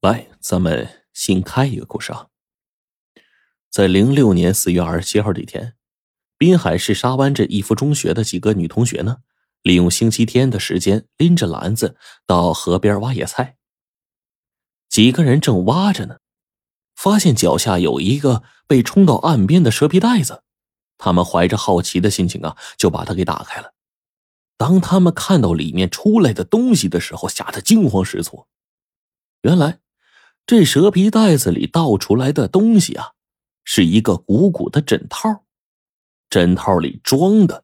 来，咱们新开一个故事啊。在零六年四月二十七号这天，滨海市沙湾镇一福中学的几个女同学呢，利用星期天的时间，拎着篮子到河边挖野菜。几个人正挖着呢，发现脚下有一个被冲到岸边的蛇皮袋子，他们怀着好奇的心情啊，就把它给打开了。当他们看到里面出来的东西的时候，吓得惊慌失措。原来。这蛇皮袋子里倒出来的东西啊，是一个鼓鼓的枕套，枕套里装的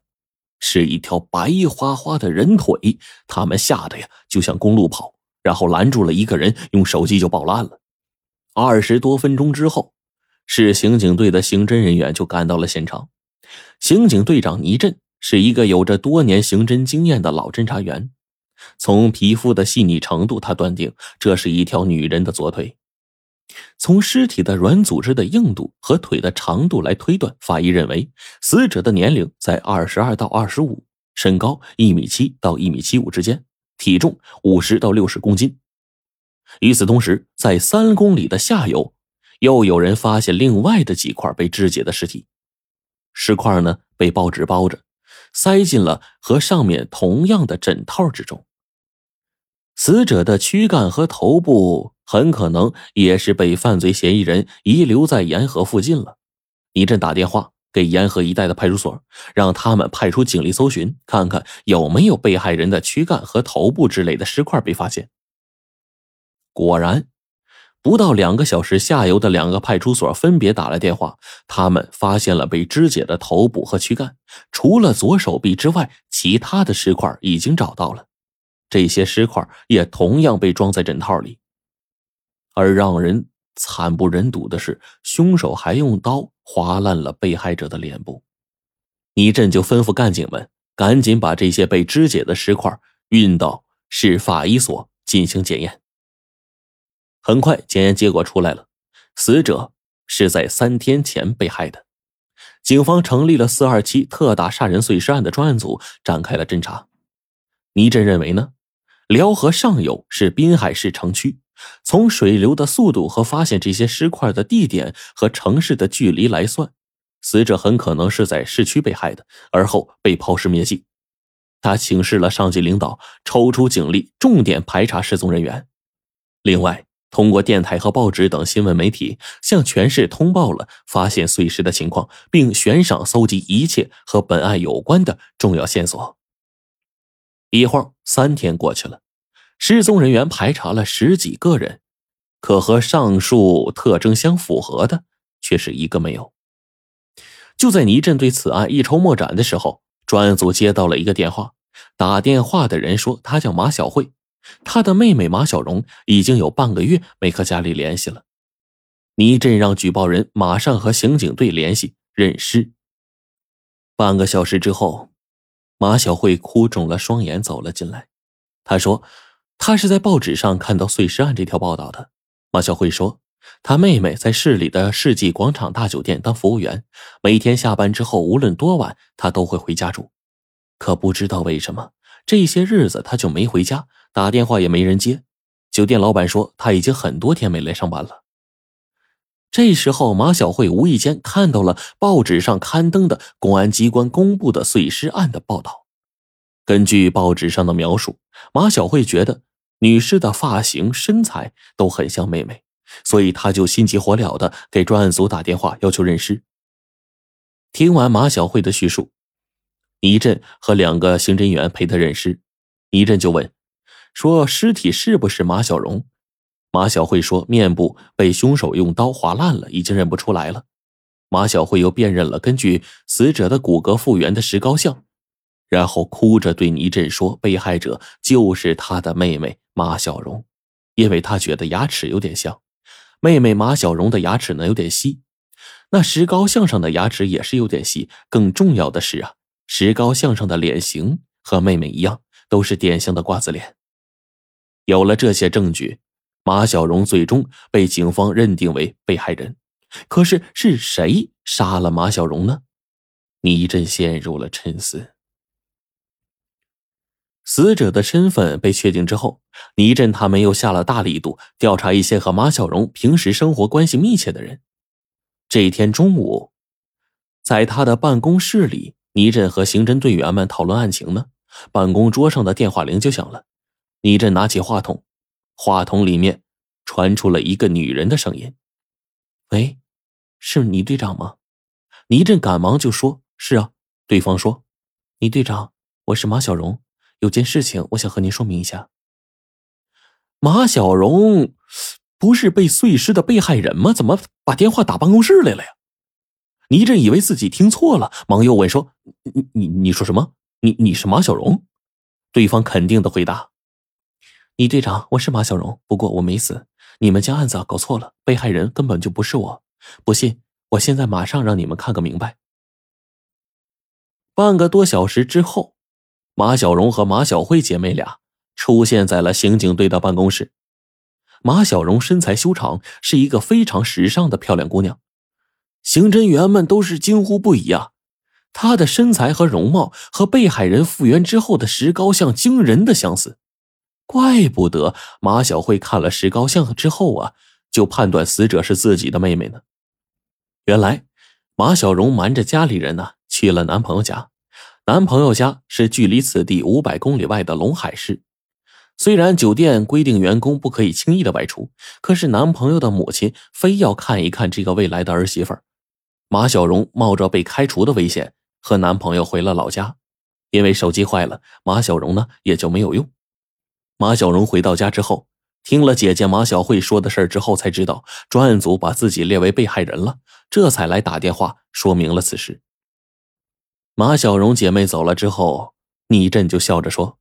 是一条白花花的人腿。他们吓得呀，就向公路跑，然后拦住了一个人，用手机就报了案了。二十多分钟之后，市刑警队的刑侦人员就赶到了现场。刑警队长倪震是一个有着多年刑侦经验的老侦查员。从皮肤的细腻程度，他断定这是一条女人的左腿。从尸体的软组织的硬度和腿的长度来推断，法医认为死者的年龄在二十二到二十五，身高一米七到一米七五之间，体重五十到六十公斤。与此同时，在三公里的下游，又有人发现另外的几块被肢解的尸体，尸块呢被报纸包着，塞进了和上面同样的枕套之中。死者的躯干和头部很可能也是被犯罪嫌疑人遗留在沿河附近了。倪震打电话给沿河一带的派出所，让他们派出警力搜寻，看看有没有被害人的躯干和头部之类的尸块被发现。果然，不到两个小时，下游的两个派出所分别打来电话，他们发现了被肢解的头部和躯干，除了左手臂之外，其他的尸块已经找到了。这些尸块也同样被装在枕套里，而让人惨不忍睹的是，凶手还用刀划烂了被害者的脸部。倪震就吩咐干警们赶紧把这些被肢解的尸块运到市法医所进行检验。很快，检验结果出来了，死者是在三天前被害的。警方成立了四二七特大杀人碎尸案的专案组，展开了侦查。倪震认为呢？辽河上游是滨海市城区，从水流的速度和发现这些尸块的地点和城市的距离来算，死者很可能是在市区被害的，而后被抛尸灭迹。他请示了上级领导，抽出警力，重点排查失踪人员。另外，通过电台和报纸等新闻媒体，向全市通报了发现碎尸的情况，并悬赏搜集一切和本案有关的重要线索。一晃三天过去了，失踪人员排查了十几个人，可和上述特征相符合的却是一个没有。就在倪震对此案一筹莫展的时候，专案组接到了一个电话，打电话的人说他叫马小慧，他的妹妹马小荣已经有半个月没和家里联系了。倪震让举报人马上和刑警队联系认尸。半个小时之后。马小慧哭肿了双眼走了进来，她说：“她是在报纸上看到碎尸案这条报道的。”马小慧说：“她妹妹在市里的世纪广场大酒店当服务员，每天下班之后无论多晚，她都会回家住。可不知道为什么这些日子她就没回家，打电话也没人接。酒店老板说他已经很多天没来上班了。”这时候，马小慧无意间看到了报纸上刊登的公安机关公布的碎尸案的报道。根据报纸上的描述，马小慧觉得女尸的发型、身材都很像妹妹，所以她就心急火燎的给专案组打电话，要求认尸。听完马小慧的叙述，倪震和两个刑侦员陪她认尸。倪震就问：“说尸体是不是马小荣？”马小慧说：“面部被凶手用刀划烂了，已经认不出来了。”马小慧又辨认了根据死者的骨骼复原的石膏像，然后哭着对倪震说：“被害者就是他的妹妹马小荣，因为他觉得牙齿有点像。妹妹马小荣的牙齿呢有点稀，那石膏像上的牙齿也是有点细。更重要的是啊，石膏像上的脸型和妹妹一样，都是典型的瓜子脸。有了这些证据。”马小荣最终被警方认定为被害人，可是是谁杀了马小荣呢？倪震陷入了沉思。死者的身份被确定之后，倪震他们又下了大力度调查一些和马小荣平时生活关系密切的人。这一天中午，在他的办公室里，倪震和刑侦队员们讨论案情呢。办公桌上的电话铃就响了，倪震拿起话筒，话筒里面传出了一个女人的声音：“喂，是倪队长吗？”倪震赶忙就说：“是啊。”对方说：“倪队长，我是马小荣，有件事情我想和您说明一下。”马小荣不是被碎尸的被害人吗？怎么把电话打办公室来了呀？倪震以为自己听错了，忙又问说：“你你你说什么？你你是马小荣？”对方肯定的回答：“李队长，我是马小荣，不过我没死，你们将案子搞错了，被害人根本就不是我。不信，我现在马上让你们看个明白。”半个多小时之后，马小荣和马小慧姐妹俩出现在了刑警队的办公室。马小荣身材修长，是一个非常时尚的漂亮姑娘，刑侦员们都是惊呼不已啊！她的身材和容貌和被害人复原之后的石膏像惊人的相似，怪不得马小慧看了石膏像之后啊，就判断死者是自己的妹妹呢。原来，马小荣瞒着家里人呢。去了男朋友家，男朋友家是距离此地五百公里外的龙海市。虽然酒店规定员工不可以轻易的外出，可是男朋友的母亲非要看一看这个未来的儿媳妇儿。马小荣冒着被开除的危险和男朋友回了老家，因为手机坏了，马小荣呢也就没有用。马小荣回到家之后，听了姐姐马小慧说的事之后，才知道专案组把自己列为被害人了，这才来打电话说明了此事。马小荣姐妹走了之后，倪震就笑着说：“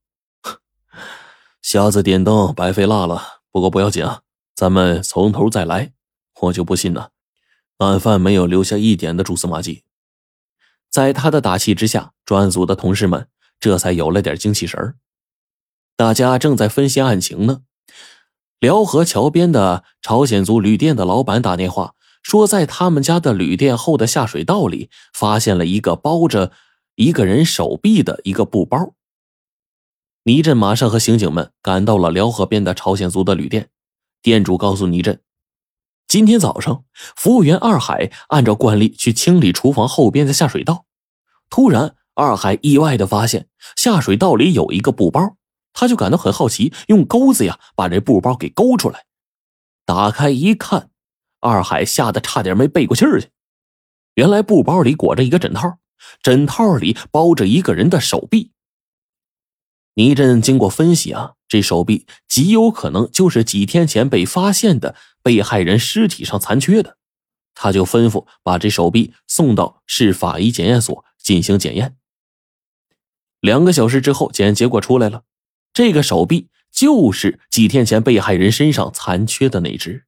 瞎子点灯，白费蜡了。不过不要紧啊，咱们从头再来。我就不信呢，案犯没有留下一点的蛛丝马迹。”在他的打气之下，专案组的同事们这才有了点精气神儿大家正在分析案情呢，辽河桥边的朝鲜族旅店的老板打电话说，在他们家的旅店后的下水道里发现了一个包着。一个人手臂的一个布包。倪震马上和刑警们赶到了辽河边的朝鲜族的旅店，店主告诉倪震，今天早上服务员二海按照惯例去清理厨房后边的下水道，突然二海意外的发现下水道里有一个布包，他就感到很好奇，用钩子呀把这布包给勾出来，打开一看，二海吓得差点没背过气儿去，原来布包里裹着一个枕套。枕套里包着一个人的手臂。倪震经过分析啊，这手臂极有可能就是几天前被发现的被害人尸体上残缺的，他就吩咐把这手臂送到市法医检验所进行检验。两个小时之后，检验结果出来了，这个手臂就是几天前被害人身上残缺的那只。